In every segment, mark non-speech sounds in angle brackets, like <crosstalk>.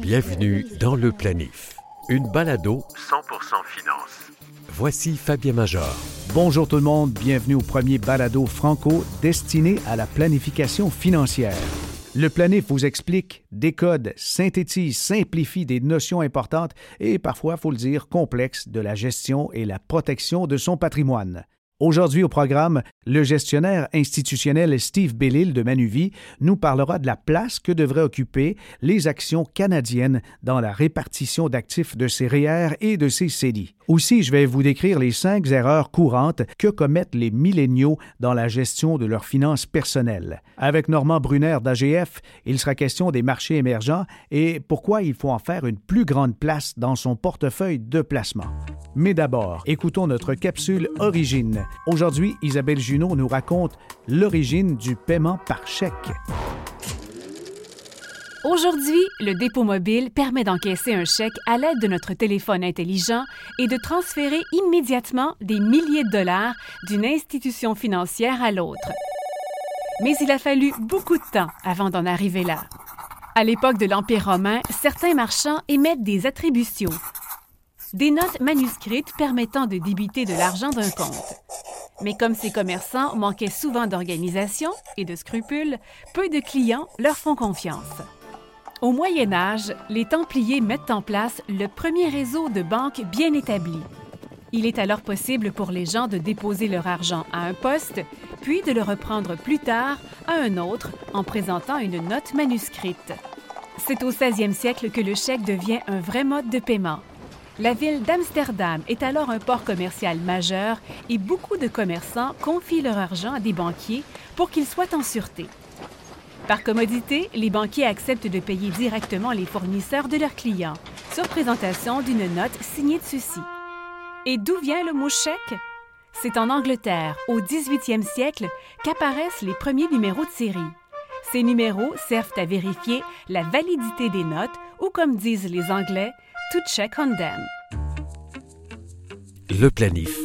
Bienvenue dans le planif, une balado 100% finance. Voici Fabien Major. Bonjour tout le monde, bienvenue au premier balado franco destiné à la planification financière. Le planif vous explique, décode, synthétise, simplifie des notions importantes et parfois, faut le dire, complexes de la gestion et la protection de son patrimoine. Aujourd'hui au programme, le gestionnaire institutionnel Steve Bellil de Manuvie nous parlera de la place que devraient occuper les actions canadiennes dans la répartition d'actifs de ses REER et de ses CELI. Aussi, je vais vous décrire les cinq erreurs courantes que commettent les milléniaux dans la gestion de leurs finances personnelles. Avec Normand Brunner d'AGF, il sera question des marchés émergents et pourquoi il faut en faire une plus grande place dans son portefeuille de placement. Mais d'abord, écoutons notre capsule Origine. Aujourd'hui, Isabelle Junot nous raconte l'origine du paiement par chèque. Aujourd'hui, le dépôt mobile permet d'encaisser un chèque à l'aide de notre téléphone intelligent et de transférer immédiatement des milliers de dollars d'une institution financière à l'autre. Mais il a fallu beaucoup de temps avant d'en arriver là. À l'époque de l'Empire romain, certains marchands émettent des attributions, des notes manuscrites permettant de débiter de l'argent d'un compte. Mais comme ces commerçants manquaient souvent d'organisation et de scrupules, peu de clients leur font confiance. Au Moyen Âge, les Templiers mettent en place le premier réseau de banques bien établi. Il est alors possible pour les gens de déposer leur argent à un poste, puis de le reprendre plus tard à un autre en présentant une note manuscrite. C'est au 16e siècle que le chèque devient un vrai mode de paiement. La ville d'Amsterdam est alors un port commercial majeur et beaucoup de commerçants confient leur argent à des banquiers pour qu'ils soient en sûreté. Par commodité, les banquiers acceptent de payer directement les fournisseurs de leurs clients, sur présentation d'une note signée de ceci. Et d'où vient le mot chèque? C'est en Angleterre, au 18e siècle, qu'apparaissent les premiers numéros de série. Ces numéros servent à vérifier la validité des notes ou, comme disent les Anglais, to check on them. Le planif,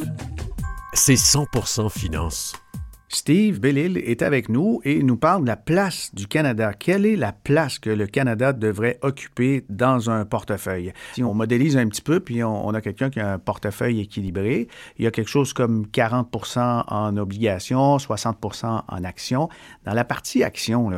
c'est 100% finance. Steve Bellil est avec nous et nous parle de la place du Canada. Quelle est la place que le Canada devrait occuper dans un portefeuille? Si on modélise un petit peu, puis on, a quelqu'un qui a un portefeuille équilibré, il y a quelque chose comme 40% en obligations, 60% en actions. Dans la partie actions,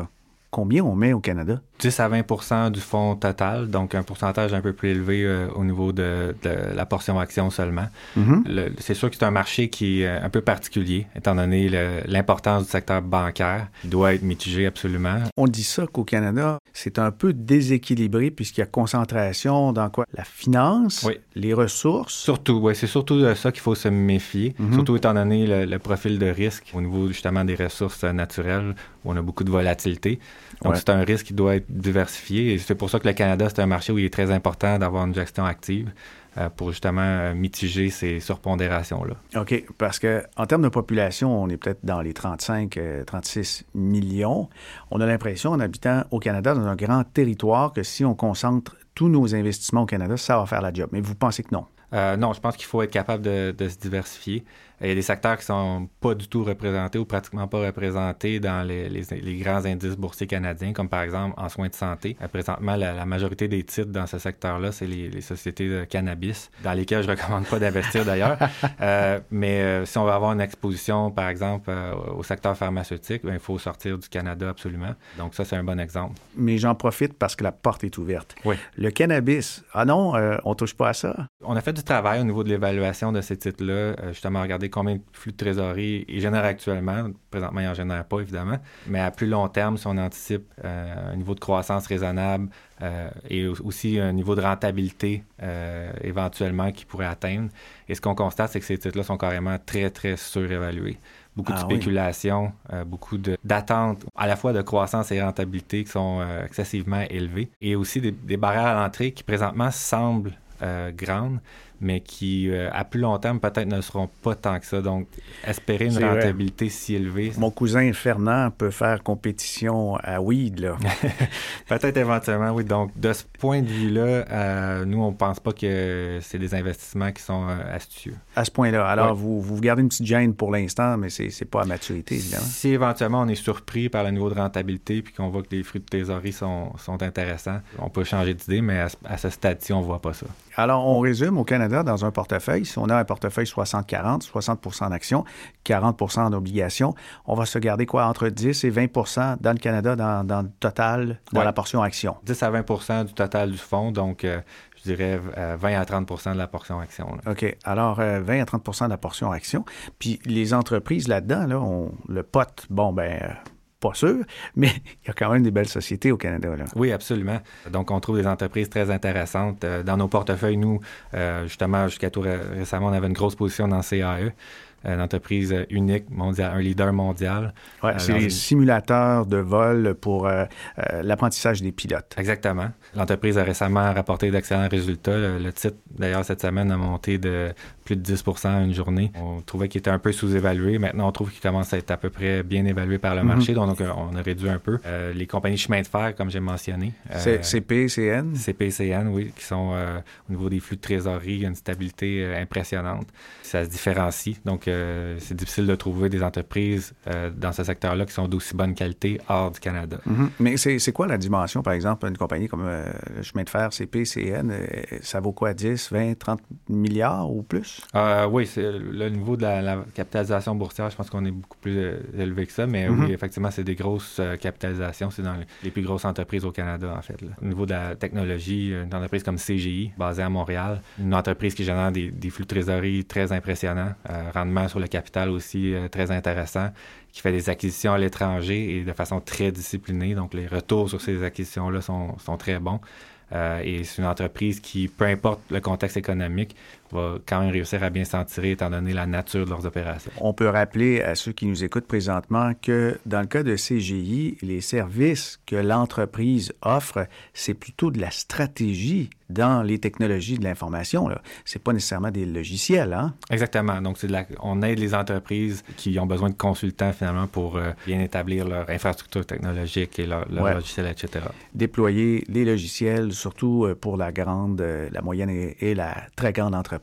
combien on met au Canada? 10 à 20 du fonds total, donc un pourcentage un peu plus élevé euh, au niveau de, la portion action seulement. Mm-hmm. C'est sûr que c'est un marché qui est un peu particulier, étant donné l'importance du secteur bancaire, qui doit être mitigé absolument. On dit ça qu'au Canada, c'est un peu déséquilibré puisqu'il y a concentration dans quoi? La finance, les ressources. Surtout, oui, c'est surtout de ça qu'il faut se méfier, mm-hmm. surtout étant donné le, le, profil de risque au niveau justement des ressources naturelles où on a beaucoup de volatilité. Donc, c'est un risque qui doit être diversifié. Et c'est pour ça que le Canada, c'est un marché où il est très important d'avoir une gestion active euh, pour justement euh, mitiger ces surpondérations-là. OK, parce qu'en termes de population, on est peut-être dans les 35, 36 euh, millions. On a l'impression, en habitant au Canada, dans un grand territoire, que si on concentre tous nos investissements au Canada, ça va faire la job. Mais vous pensez que non? non, je pense qu'il faut être capable de, de se diversifier. Il y a des secteurs qui sont pas du tout représentés ou pratiquement pas représentés dans les, les, grands indices boursiers canadiens, comme par exemple en soins de santé. Euh, présentement, la, majorité des titres dans ce secteur-là, c'est les, sociétés de cannabis, dans lesquelles je recommande pas d'investir d'ailleurs. <laughs> euh, mais euh, si on veut avoir une exposition, par exemple, euh, au secteur pharmaceutique, ben, il faut sortir du Canada absolument. Donc ça, c'est un bon exemple. Mais j'en profite parce que la porte est ouverte. Oui. Le cannabis, ah non, on touche pas à ça? On a fait du travail au niveau de l'évaluation de ces titres-là, justement, regarder combien de flux de trésorerie ils génèrent actuellement. Présentement, ils n'en génèrent pas, évidemment. Mais à plus long terme, si on anticipe euh, un niveau de croissance raisonnable euh, et aussi un niveau de rentabilité euh, éventuellement qu'ils pourraient atteindre, et ce qu'on constate, c'est que ces titres-là sont carrément très, très surévalués. Beaucoup de ah spéculation, beaucoup d'attentes à la fois de croissance et rentabilité qui sont excessivement élevées, et aussi des, des barrières à l'entrée qui présentement semblent grandes, mais qui, euh, à plus long terme, peut-être ne seront pas tant que ça. Donc, espérer une rentabilité si élevée. Mon cousin Fernand peut faire compétition à weed, là. <laughs> peut-être éventuellement, oui. Donc, de ce point de vue-là, euh, nous, on ne pense pas que c'est des investissements qui sont euh, astucieux. À ce point-là. Alors, vous, vous gardez une petite gêne pour l'instant, mais c'est n'est pas à maturité, évidemment. Si éventuellement on est surpris par le niveau de rentabilité puis qu'on voit que les fruits de trésorerie sont, sont intéressants, on peut changer d'idée, mais à, à ce stade-ci, on ne voit pas ça. Alors, on résume au Canada dans un portefeuille. Si on a un portefeuille 60-40, 60, en actions, 40 en obligations, on va se garder quoi? Entre 10 et 20% dans le Canada dans, le total, dans la portion actions? 10 à 20% du total du fonds. Donc, euh, je dirais 20 euh, à 30% de la portion action. OK. Alors, 20 euh, à 30% de la portion action. Puis les entreprises là-dedans, là, on, le pote, bon, ben pas sûr, mais <laughs> il y a quand même des belles sociétés au Canada. Là. Oui, absolument. Donc, on trouve des entreprises très intéressantes. Euh, dans nos portefeuilles, nous, euh, justement, jusqu'à tout récemment, on avait une grosse position dans CAE une entreprise unique, mondiale, un leader mondial. Ouais, c'est les simulateurs de vol pour euh, euh, l'apprentissage des pilotes. Exactement. L'entreprise a récemment rapporté d'excellents résultats. Le, titre, d'ailleurs, cette semaine a monté de plus de 10% en une journée. On trouvait qu'il était un peu sous-évalué. Maintenant, on trouve qu'il commence à être à peu près bien évalué par le mhm. marché. Donc, on a réduit un peu. Euh, les compagnies chemin de fer, comme j'ai mentionné. C'est CPCN? CPCN, oui, qui sont au niveau des flux de trésorerie, une stabilité impressionnante. Ça se différencie. Donc, c'est difficile de trouver des entreprises euh, dans ce secteur-là qui sont d'aussi bonne qualité hors du Canada. Mhm. Mais c'est quoi la dimension, par exemple, une compagnie comme euh, le chemin de fer, CPCN, euh, ça vaut quoi, 10, 20, 30 milliards ou plus? oui, le niveau de la, capitalisation boursière, je pense qu'on est beaucoup plus élevé que ça, mais oui, mhm. effectivement, c'est des grosses capitalisations. C'est dans les plus grosses entreprises au Canada, en fait. Au niveau de la technologie, une entreprise comme CGI, basée à Montréal, une entreprise qui génère des, des flux de trésorerie très impressionnants, rendement sur le capital aussi euh, très intéressant, qui fait des acquisitions à l'étranger et de façon très disciplinée. Donc, les retours sur ces acquisitions-là sont, sont, très bons. Euh, et c'est une entreprise qui, peu importe le contexte économique, va quand même réussir à bien s'en tirer étant donné la nature de leurs opérations. On peut rappeler à ceux qui nous écoutent présentement que dans le cas de CGI, les services que l'entreprise offre, c'est plutôt de la stratégie dans les technologies de l'information. Ce n'est pas nécessairement des logiciels. Hein? Exactement. Donc, c'est on aide les entreprises qui ont besoin de consultants finalement pour euh, bien établir leur infrastructure technologique et leur, logiciel, etc. Déployer les logiciels, surtout euh, pour la grande, euh, la moyenne et la très grande entreprise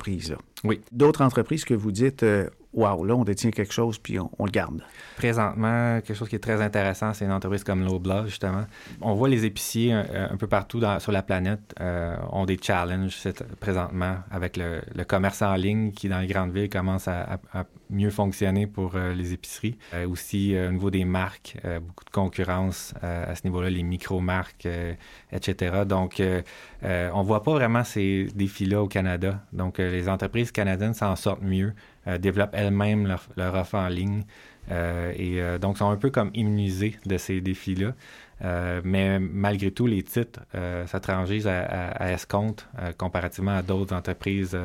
oui. D'autres entreprises que vous dites, euh, waouh, là, on détient quelque chose puis on, le garde. Présentement, quelque chose qui est très intéressant, c'est une entreprise comme Loblaw, justement. On voit les épiciers euh, un, peu partout sur la planète euh, ont des challenges présentement avec le, commerce en ligne qui, dans les grandes villes, commence à, mieux fonctionner pour euh, les épiceries. aussi, au niveau des marques, beaucoup de concurrence à ce niveau-là, les micro-marques, etc. Donc, on voit pas vraiment ces défis-là au Canada. Donc, les entreprises canadiennes s'en sortent mieux. Euh, développent elles-mêmes leur, leur, offre en ligne. Euh, et euh, donc, sont un peu comme immunisés de ces défis-là. mais malgré tout, les titres euh, s'atrangissent à, escompte comparativement à d'autres entreprises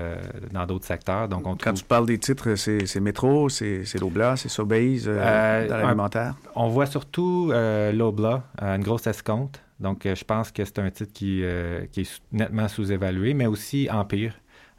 dans d'autres secteurs. Donc, Quand tu parles des titres, c'est Métro, c'est Lobla, c'est Sobeys dans l'alimentaire? On voit surtout Lobla, une grosse escompte. Donc, je pense que c'est un titre qui, qui est nettement sous-évalué, mais aussi Empire.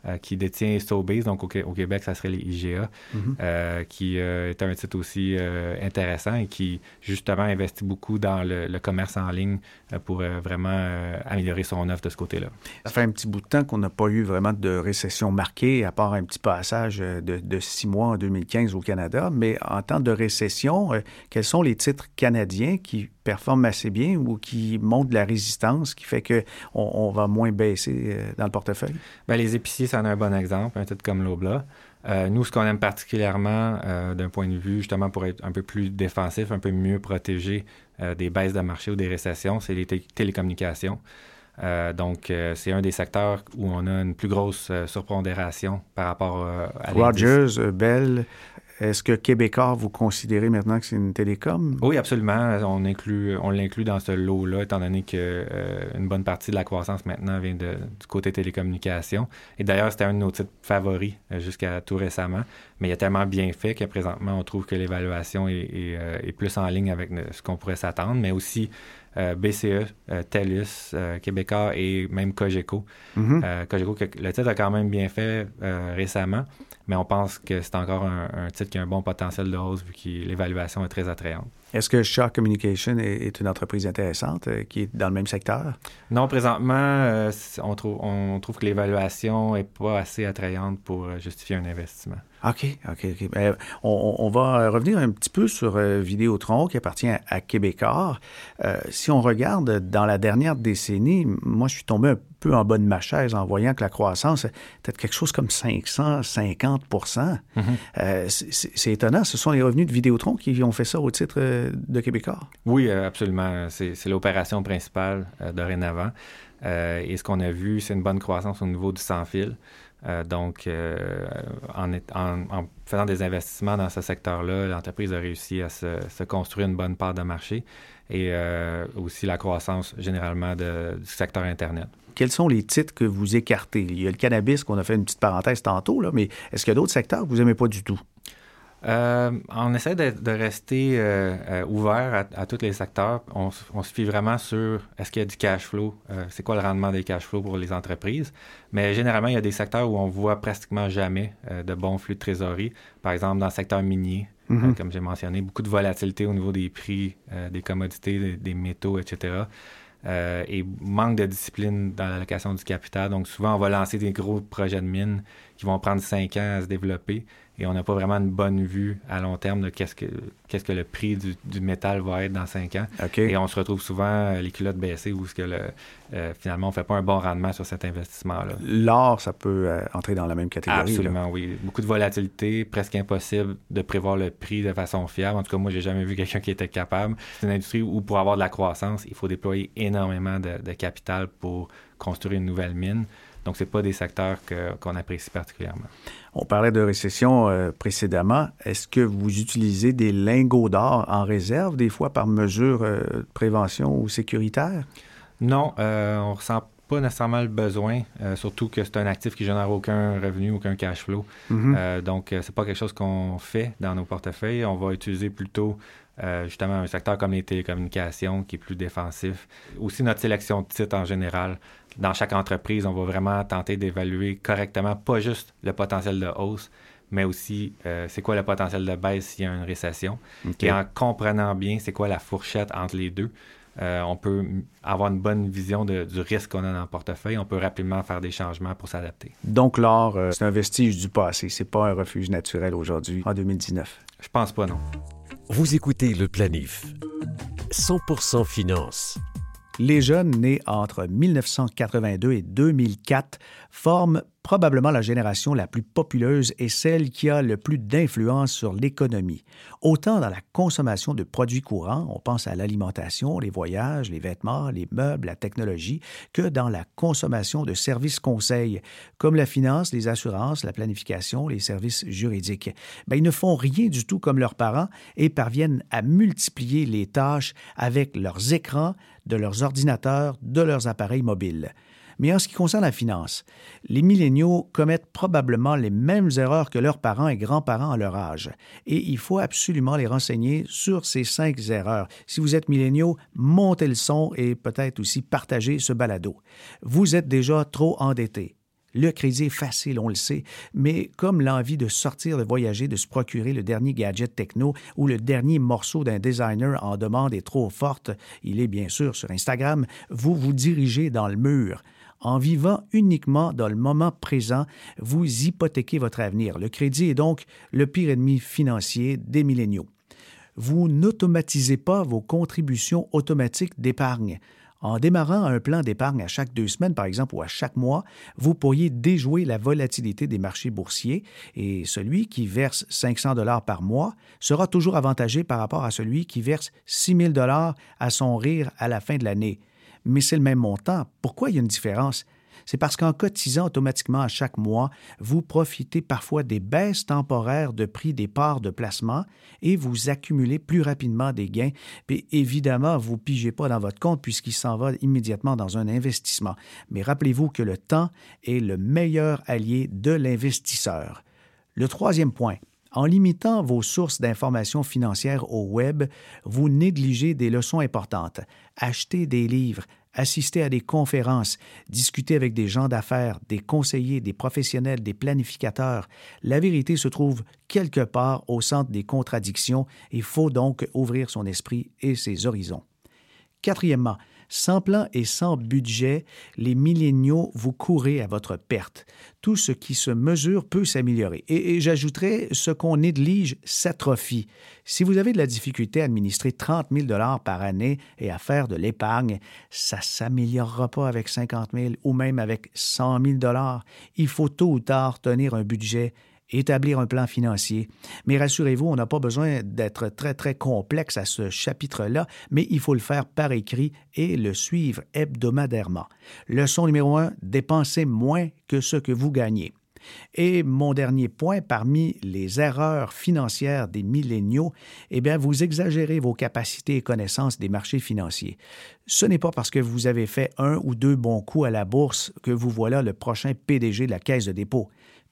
Euh, qui détient Sobeys, donc au, Québec, ça serait les IGA, mhm. euh, qui euh, est un titre aussi intéressant et qui, justement, investit beaucoup dans le, commerce en ligne pour vraiment améliorer son offre de ce côté-là. Ça fait un petit bout de temps qu'on n'a pas eu vraiment de récession marquée, à part un petit passage de, de, six mois en 2015 au Canada. Mais en temps de récession, quels sont les titres canadiens qui performent assez bien ou qui montrent de la résistance, qui fait qu'on on va moins baisser dans le portefeuille? Bien, les épiciers, c'en est un bon exemple, un titre comme l'Obla. Euh, nous, ce qu'on aime particulièrement euh, d'un point de vue, justement, pour être un peu plus défensif, un peu mieux protégé euh, des baisses de marché ou des récessions, c'est les télécommunications. donc, c'est un des secteurs où on a une plus grosse surpondération par rapport à Rogers, Bell, est-ce que Québécois, vous considérez maintenant que c'est une télécom? Oui, absolument. On, inclut, on l'inclut dans ce lot-là, étant donné qu'une euh, bonne partie de la croissance maintenant vient de, du côté télécommunications. Et d'ailleurs, c'était un de nos titres favoris euh, jusqu'à tout récemment. Mais il a tellement bien fait que présentement, on trouve que l'évaluation est, est, euh, plus en ligne avec ce qu'on pourrait s'attendre. Mais aussi, BCE, TELUS, Québécois et même Cogeco. Mhm. Cogeco, le titre a quand même bien fait récemment, mais on pense que c'est encore un, titre qui a un bon potentiel de hausse vu que l'évaluation est très attrayante. Est-ce que Shark Communication est, une entreprise intéressante euh, qui est dans le même secteur? Non, présentement, euh, on, trouve, on trouve que l'évaluation n'est pas assez attrayante pour euh, justifier un investissement. OK, OK, OK. Ben, on, va revenir un petit peu sur Vidéotron qui appartient à, Québécois. si on regarde dans la dernière décennie, moi, je suis tombé un peu en bas de ma chaise en voyant que la croissance était quelque chose comme 550 mm-hmm. C'est étonnant. Ce sont les revenus de Vidéotron qui ont fait ça au titre de Québécois? Oui, euh, absolument. C'est l'opération principale euh, dorénavant. Euh, et ce qu'on a vu, c'est une bonne croissance au niveau du sans-fil. donc, en, en, faisant des investissements dans ce secteur-là, l'entreprise a réussi à se, construire une bonne part de marché et aussi la croissance généralement du secteur Internet. Quels sont les titres que vous écartez? Il y a le cannabis qu'on a fait une petite parenthèse tantôt, là, mais est-ce qu'il y a d'autres secteurs que vous n'aimez pas du tout? Euh, on essaie de, rester euh, euh, ouvert à, tous les secteurs. On, se fie vraiment sur est-ce qu'il y a du cash flow, c'est quoi le rendement des cash flow pour les entreprises. Mais généralement, il y a des secteurs où on voit pratiquement jamais de bons flux de trésorerie. Par exemple, dans le secteur minier, mm-hmm. comme j'ai mentionné, beaucoup de volatilité au niveau des prix des commodités, des, métaux, etc. et manque de discipline dans l'allocation du capital. Donc, souvent, on va lancer des gros projets de mines qui vont prendre cinq ans à se développer et on n'a pas vraiment une bonne vue à long terme de qu'est-ce que, qu'est-ce que le prix du, métal va être dans cinq ans. Et on se retrouve souvent euh, les culottes baissées où ce que le, euh, finalement on ne fait pas un bon rendement sur cet investissement-là. L'or, ça peut euh, entrer dans la même catégorie. Absolument, oui. Beaucoup de volatilité, presque impossible de prévoir le prix de façon fiable. En tout cas, moi, j'ai jamais vu quelqu'un qui était capable. C'est une industrie où pour avoir de la croissance, il faut déployer énormément de, de capital pour construire une nouvelle mine. Donc, ce pas des secteurs qu'on apprécie particulièrement. On parlait de récession euh, précédemment. Est-ce que vous utilisez des lingots d'or en réserve, des fois par mesure euh, de prévention ou sécuritaire? Non, euh, on ressent pas nécessairement le besoin, surtout que c'est un actif qui génère aucun revenu, aucun cash flow. Mm-hmm. donc, c'est pas quelque chose qu'on fait dans nos portefeuilles. On va utiliser plutôt justement un secteur comme les télécommunications qui est plus défensif. Aussi notre sélection de titres en général dans chaque entreprise, on va vraiment tenter d'évaluer correctement, pas juste le potentiel de hausse, mais aussi euh, c'est quoi le potentiel de baisse s'il y a une récession. Et en comprenant bien c'est quoi la fourchette entre les deux, euh, on peut avoir une bonne vision du risque qu'on a dans le portefeuille. On peut rapidement faire des changements pour s'adapter. Donc l'or, euh, c'est un vestige du passé. C'est pas un refuge naturel aujourd'hui, en 2019. Je pense pas, non. Vous écoutez le planif. 100% finance. Les jeunes nés entre 1982 et 2004 forment probablement la génération la plus populeuse et celle qui a le plus d'influence sur l'économie. Autant dans la consommation de produits courants, on pense à l'alimentation, les voyages, les vêtements, les meubles, la technologie, que dans la consommation de services conseils, comme la finance, les assurances, la planification, les services juridiques. Ben, ils ne font rien du tout comme leurs parents et parviennent à multiplier les tâches avec leurs écrans, de leurs ordinateurs, de leurs appareils mobiles. Mais en ce qui concerne la finance, les milléniaux commettent probablement les mêmes erreurs que leurs parents et grands-parents à leur âge. Et il faut absolument les renseigner sur ces cinq erreurs. Si vous êtes milléniaux, montez le son et peut-être aussi partagez ce balado. Vous êtes déjà trop endettés. Le crédit est facile, on le sait, mais comme l'envie de sortir, de voyager, de se procurer le dernier gadget techno ou le dernier morceau d'un designer en demande est trop forte, il est bien sûr sur Instagram, vous vous dirigez dans le mur. En vivant uniquement dans le moment présent, vous hypothéquez votre avenir. Le crédit est donc le pire ennemi financier des milléniaux. Vous n'automatisez pas vos contributions automatiques d'épargne. En démarrant un plan d'épargne à chaque deux semaines, par exemple, ou à chaque mois, vous pourriez déjouer la volatilité des marchés boursiers et celui qui verse 500 dollars par mois sera toujours avantagé par rapport à celui qui verse 6 000 dollars à son rire à la fin de l'année mais c'est le même montant. Pourquoi il y a une différence? C'est parce qu'en cotisant automatiquement à chaque mois, vous profitez parfois des baisses temporaires de prix des parts de placement et vous accumulez plus rapidement des gains. Puis évidemment, vous ne pigez pas dans votre compte puisqu'il s'en va immédiatement dans un investissement. Mais rappelez-vous que le temps est le meilleur allié de l'investisseur. Le troisième point, En limitant vos sources d'informations financières au web, vous négligez des leçons importantes. Achetez des livres, assistez à des conférences, discutez avec des gens d'affaires, des conseillers, des professionnels, des planificateurs. La vérité se trouve quelque part au centre des contradictions. Il faut donc ouvrir son esprit et ses horizons. Quatrièmement, sans plan et sans budget, les milléniaux vous courez à votre perte. Tout ce qui se mesure peut s'améliorer. Et, j'ajouterais, ce qu'on néglige s'atrophie. Si vous avez de la difficulté à administrer 30 000 par année et à faire de l'épargne, ça ne s'améliorera pas avec 50 000 ou même avec 100 000 Il faut tôt ou tard tenir un budget établir un plan financier. Mais rassurez-vous, on n'a pas besoin d'être très, très complexe à ce chapitre-là, mais il faut le faire par écrit et le suivre hebdomadairement. Leçon numéro un, dépensez moins que ce que vous gagnez. Et mon dernier point, parmi les erreurs financières des milléniaux, eh bien, vous exagérez vos capacités et connaissances des marchés financiers. Ce n'est pas parce que vous avez fait un ou deux bons coups à la bourse que vous voilà le prochain PDG de la Caisse de dépôt.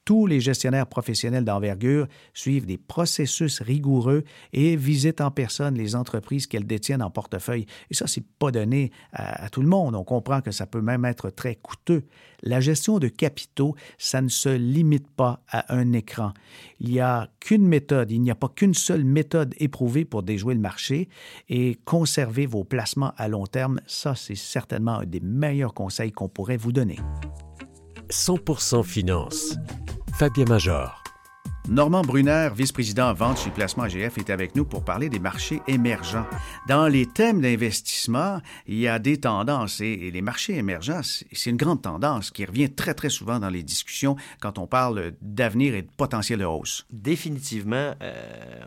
Tous les gestionnaires professionnels d'envergure suivent des processus rigoureux et visitent en personne les entreprises qu'elles détiennent en portefeuille. Et ça, c'est pas donné à, tout le monde. On comprend que ça peut même être très coûteux. La gestion de capitaux, ça ne se limite pas à un écran. Il n'y a qu'une méthode, il n'y a pas qu'une seule méthode éprouvée pour déjouer le marché et conserver vos placements à long terme, ça, c'est certainement un des meilleurs conseils qu'on pourrait vous donner. 100% finance Fabien Major. Normand Brunner, vice-président vente chez Placement AGF, est avec nous pour parler des marchés émergents. Dans les thèmes d'investissement, il y a des tendances et, les marchés émergents, c'est une grande tendance qui revient très, très souvent dans les discussions quand on parle d'avenir et de potentiel de hausse. Définitivement. Euh,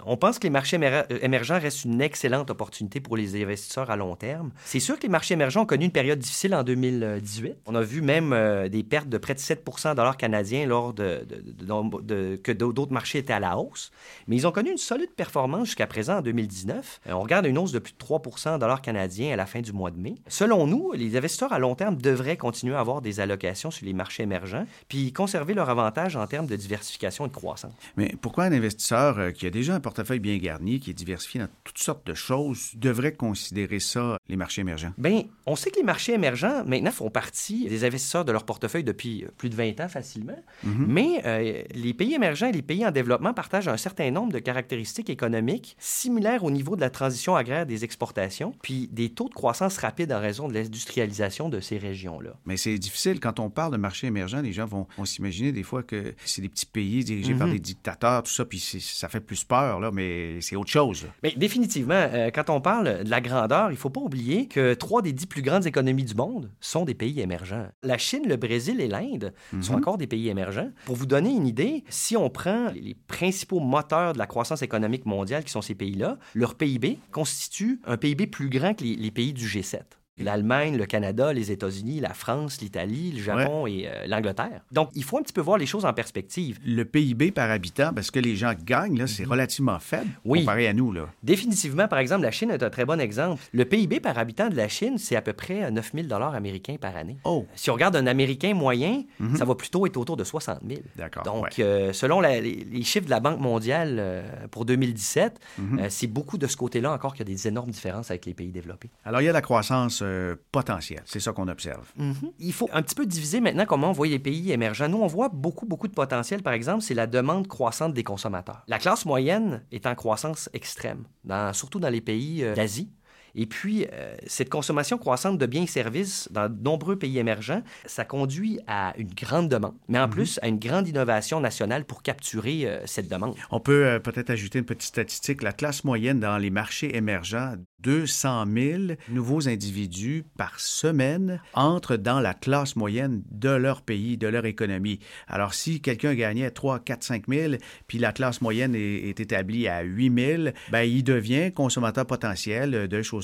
on pense que les marchés euh, émergents restent une excellente opportunité pour les investisseurs à long terme. C'est sûr que les marchés émergents ont connu une période difficile en 2018. On a vu même euh, des pertes de près de 7 dollars canadiens lors de, de que d'autres marché était à la hausse, mais ils ont connu une solide performance jusqu'à présent en 2019. Euh, on regarde une hausse de plus de 3 en dollars canadiens à la fin du mois de mai. Selon nous, les investisseurs à long terme devraient continuer à avoir des allocations sur les marchés émergents, puis conserver leur avantage en termes de diversification et de croissance. Mais pourquoi un investisseur euh, qui a déjà un portefeuille bien garni, qui est diversifié dans toutes sortes de choses, devrait considérer ça, les marchés émergents? Bien, on sait que les marchés émergents, maintenant, font partie des investisseurs de leur portefeuille depuis plus de 20 ans facilement, mm-hmm. mais euh, les pays émergents et les pays en développement partagent un certain nombre de caractéristiques économiques similaires au niveau de la transition agraire des exportations, puis des taux de croissance rapides en raison de l'industrialisation de ces régions-là. Mais c'est difficile. Quand on parle de marché émergent, les gens vont, s'imaginer des fois que c'est des petits pays dirigés par mhm. des dictateurs, tout ça, puis ça fait plus peur, là, mais c'est autre chose. Mais définitivement, euh, quand on parle de la grandeur, il ne faut pas oublier que trois des dix plus grandes économies du monde sont des pays émergents. La Chine, le Brésil et l'Inde sont mhm. encore des pays émergents. Pour vous donner une idée, si on prend les principaux moteurs de la croissance économique mondiale, qui sont ces pays-là, leur PIB constitue un PIB plus grand que les pays du G7 l'Allemagne, le Canada, les États-Unis, la France, l'Italie, le Japon et euh, l'Angleterre. Donc, il faut un petit peu voir les choses en perspective. Le PIB par habitant, parce que les gens gagnent, là, c'est mhm. relativement faible comparé à nous. Là. Définitivement, par exemple, la Chine est un très bon exemple. Le PIB par habitant de la Chine, c'est à peu près 9 000 américains par année. Oh. Si on regarde un Américain moyen, mhm. ça va plutôt être autour de 60 000. D'accord. Donc, euh, selon les, chiffres de la Banque mondiale euh, pour 2017, mhm. c'est beaucoup de ce côté-là encore qu'il y a des énormes différences avec les pays développés. Alors, il y a la croissance euh, potentiel. C'est ça qu'on observe. Mhm. Il faut un petit peu diviser maintenant comment on voit les pays émergents. Nous, on voit beaucoup, beaucoup de potentiel. Par exemple, c'est la demande croissante des consommateurs. La classe moyenne est en croissance extrême, surtout dans les pays euh, d'Asie. Et puis, euh, cette consommation croissante de biens et services dans de nombreux pays émergents, ça conduit à une grande demande, mais en mhm. plus à une grande innovation nationale pour capturer euh, cette demande. On peut euh, peut-être ajouter une petite statistique. La classe moyenne dans les marchés émergents, 200 000 nouveaux individus par semaine entrent dans la classe moyenne de leur pays, de leur économie. Alors, si quelqu'un gagnait 3, 4, 5 000, puis la classe moyenne est, établie à 8 000, ben, il devient consommateur potentiel de choses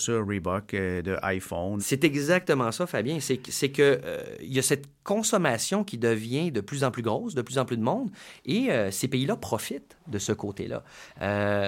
euh. C'est exactement ça, Fabien. C'est que euh, y a cette consommation qui devient de plus en plus grosse, de plus en plus de monde, et euh, ces pays-là profitent de ce côté-là.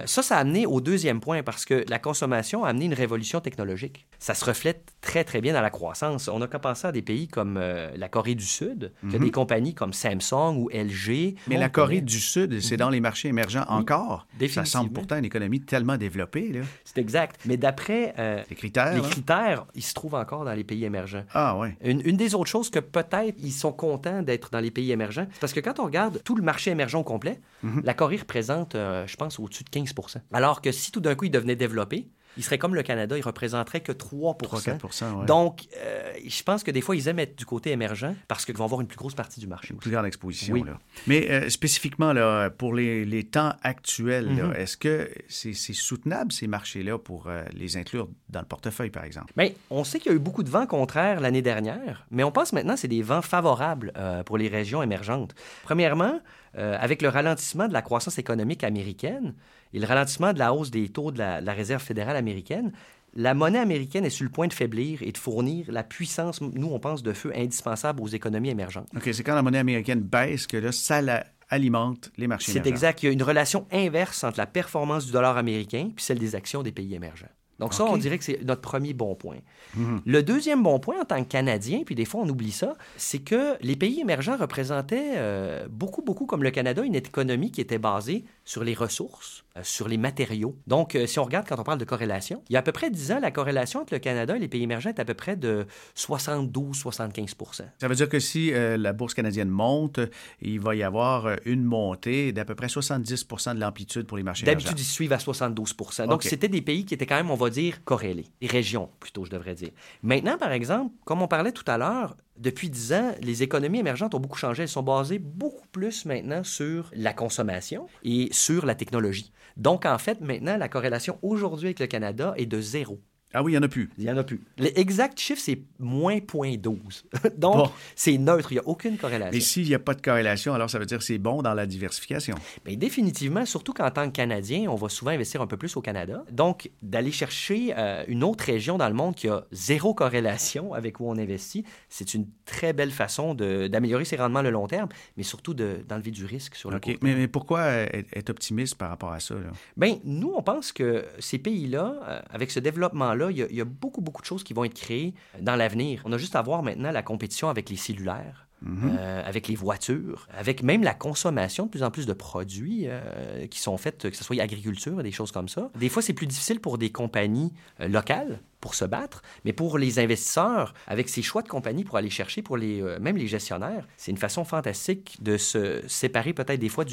ça, ça a amené au deuxième point parce que la consommation a amené une révolution technologique. Ça se reflète très, très bien dans la croissance. On a qu'à penser à des pays comme euh, la Corée du Sud, qui a Mhm. des compagnies comme Samsung ou LG. Mais la Corée connaît. du Sud, c'est dans les marchés émergents encore. Ça semble pourtant une économie tellement développée. C'est exact. Mais d'après euh, Les critères. les là. critères, ils se trouvent encore dans les pays émergents. Ah oui. Une, une des autres choses que peut-être ils sont contents d'être dans les pays émergents, c'est parce que quand on regarde tout le marché émergent au complet, Mhm. la Corée représente, euh, je pense, au-dessus de 15% Alors que si tout d'un coup il devenait développé, il serait comme le Canada, il représenterait que 3% 3-4 ouais. Donc, euh, je pense que des fois, ils aiment être du côté émergent parce qu'ils vont avoir une plus grosse partie du marché Une aussi. plus grande exposition. Oui. Là. Mais euh, spécifiquement, là, pour les, les temps actuels, Mhm. est-ce que c'est soutenable, ces marchés-là, pour euh, les inclure dans le portefeuille, par exemple? Bien, on sait qu'il y a eu beaucoup de vents contraires l'année dernière, mais on pense maintenant que c'est des vents favorables pour les régions émergentes. Premièrement, avec le ralentissement de la croissance économique américaine et le ralentissement de la hausse des taux de la, Réserve fédérale américaine, la monnaie américaine est sur le point de faiblir et de fournir la puissance, nous, on pense, de feu indispensable aux économies émergentes. OK, c'est quand la monnaie américaine baisse que là, ça la- alimente les marchés C'est exact. Il y a une relation inverse entre la performance du dollar américain puis celle des actions des pays émergents. Donc ça, on dirait que c'est notre premier bon point. Mhm. Le deuxième bon point en tant que Canadien, puis des fois on oublie ça, c'est que les pays émergents représentaient euh, beaucoup, beaucoup comme le Canada, une économie qui était basée sur les ressources, euh, sur les matériaux. Donc, euh, si on regarde quand on parle de corrélation, il y a à peu près 10 ans, la corrélation entre le Canada et les pays émergents est à peu près de 72-75 Ça veut dire que si la bourse canadienne monte, il va y avoir une montée d'à peu près 70% de l'amplitude pour les marchés D'habitude, émergents. ils suivent à 72 Donc, OK. c'était des pays qui étaient quand même, on va dire, corrélés. Des régions, plutôt, je devrais dire. Maintenant, par exemple, comme on parlait tout à l'heure, depuis 10 ans, les économies émergentes ont beaucoup changé. Elles sont basées beaucoup plus maintenant sur la consommation et sur la technologie. Donc, en fait, maintenant, la corrélation aujourd'hui avec le Canada est de zéro. Ah oui, il n'y en a plus. Il n'y en a plus. L'exact chiffre, c'est moins 0.12. <laughs> Donc, Bon. c'est neutre. Il n'y a aucune corrélation. Mais s'il n'y a pas de corrélation, alors ça veut dire que c'est bon dans la diversification. Bien, définitivement, surtout qu'en tant que Canadien, on va souvent investir un peu plus au Canada. Donc, d'aller chercher euh, une autre région dans le monde qui a zéro corrélation avec où on investit, c'est une très belle façon d'améliorer ses rendements à le long terme, mais surtout de- d'enlever du risque sur le OK. court Mais, terme. mais pourquoi euh, être, être optimiste par rapport à ça? là? Bien, nous, on pense que ces pays-là, euh, avec ce développement-là, il y, a- il y a beaucoup, beaucoup de choses qui vont être créées dans l'avenir. On a juste à voir maintenant la compétition avec les cellulaires. Mhm. euh, avec les voitures, avec même la consommation de plus en plus de produits euh, qui sont faits, que ce soit agriculture, des choses comme ça. Des fois, c'est plus difficile pour des compagnies euh, locales pour se battre, mais pour les investisseurs, avec ces choix de compagnies pour aller chercher, pour les, euh, même les gestionnaires, c'est une façon fantastique de se séparer peut-être des fois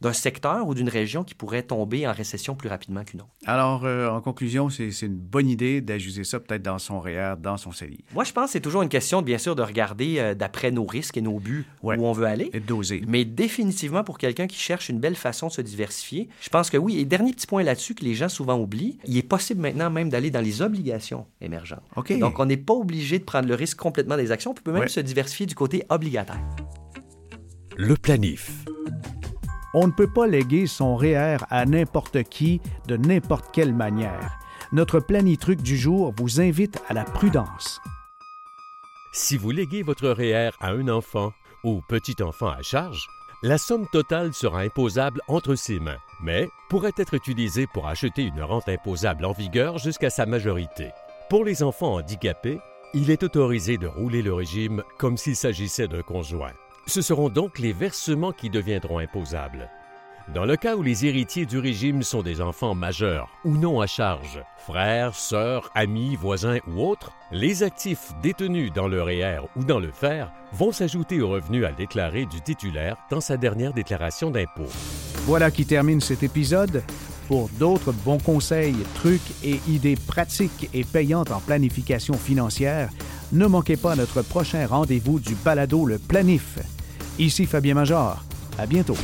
d'un secteur ou d'une région qui pourrait tomber en récession plus rapidement qu'une autre. Alors, euh, en conclusion, c'est c'est une bonne idée d'ajuster ça peut-être dans son REER, dans son CELI. Moi, je pense que c'est toujours une question, bien sûr, de regarder euh, d'après nos risques et nos buts Ouais. où on veut aller. Et de doser. Mais définitivement, pour quelqu'un qui cherche une belle façon de se diversifier, je pense que oui. Et dernier petit point là-dessus que les gens souvent oublient, il est possible maintenant même d'aller dans les obligations émergentes. Donc, on n'est pas obligé de prendre le risque complètement des actions. On peut même Ouais. se diversifier du côté obligataire. Le planif. On ne peut pas léguer son REER à n'importe qui de n'importe quelle manière. Notre planitruc du jour vous invite à la prudence. Si vous léguez votre REER à un enfant ou petit-enfant à charge, la somme totale sera imposable entre ses mains, mais pourrait être utilisée pour acheter une rente imposable en vigueur jusqu'à sa majorité. Pour les enfants handicapés, il est autorisé de rouler le régime comme s'il s'agissait d'un conjoint. Ce seront donc les versements qui deviendront imposables. Dans le cas où les héritiers du régime sont des enfants majeurs ou non à charge, frères, sœurs, amis, voisins ou autres, les actifs détenus dans le REER ou dans le FER vont s'ajouter aux revenus à déclarer du titulaire dans sa dernière déclaration d'impôt. Voilà qui termine cet épisode. Pour d'autres bons conseils, trucs et idées pratiques et payantes en planification financière, ne manquez pas notre prochain rendez-vous du balado Le Planif. Ici Fabien Major. À bientôt.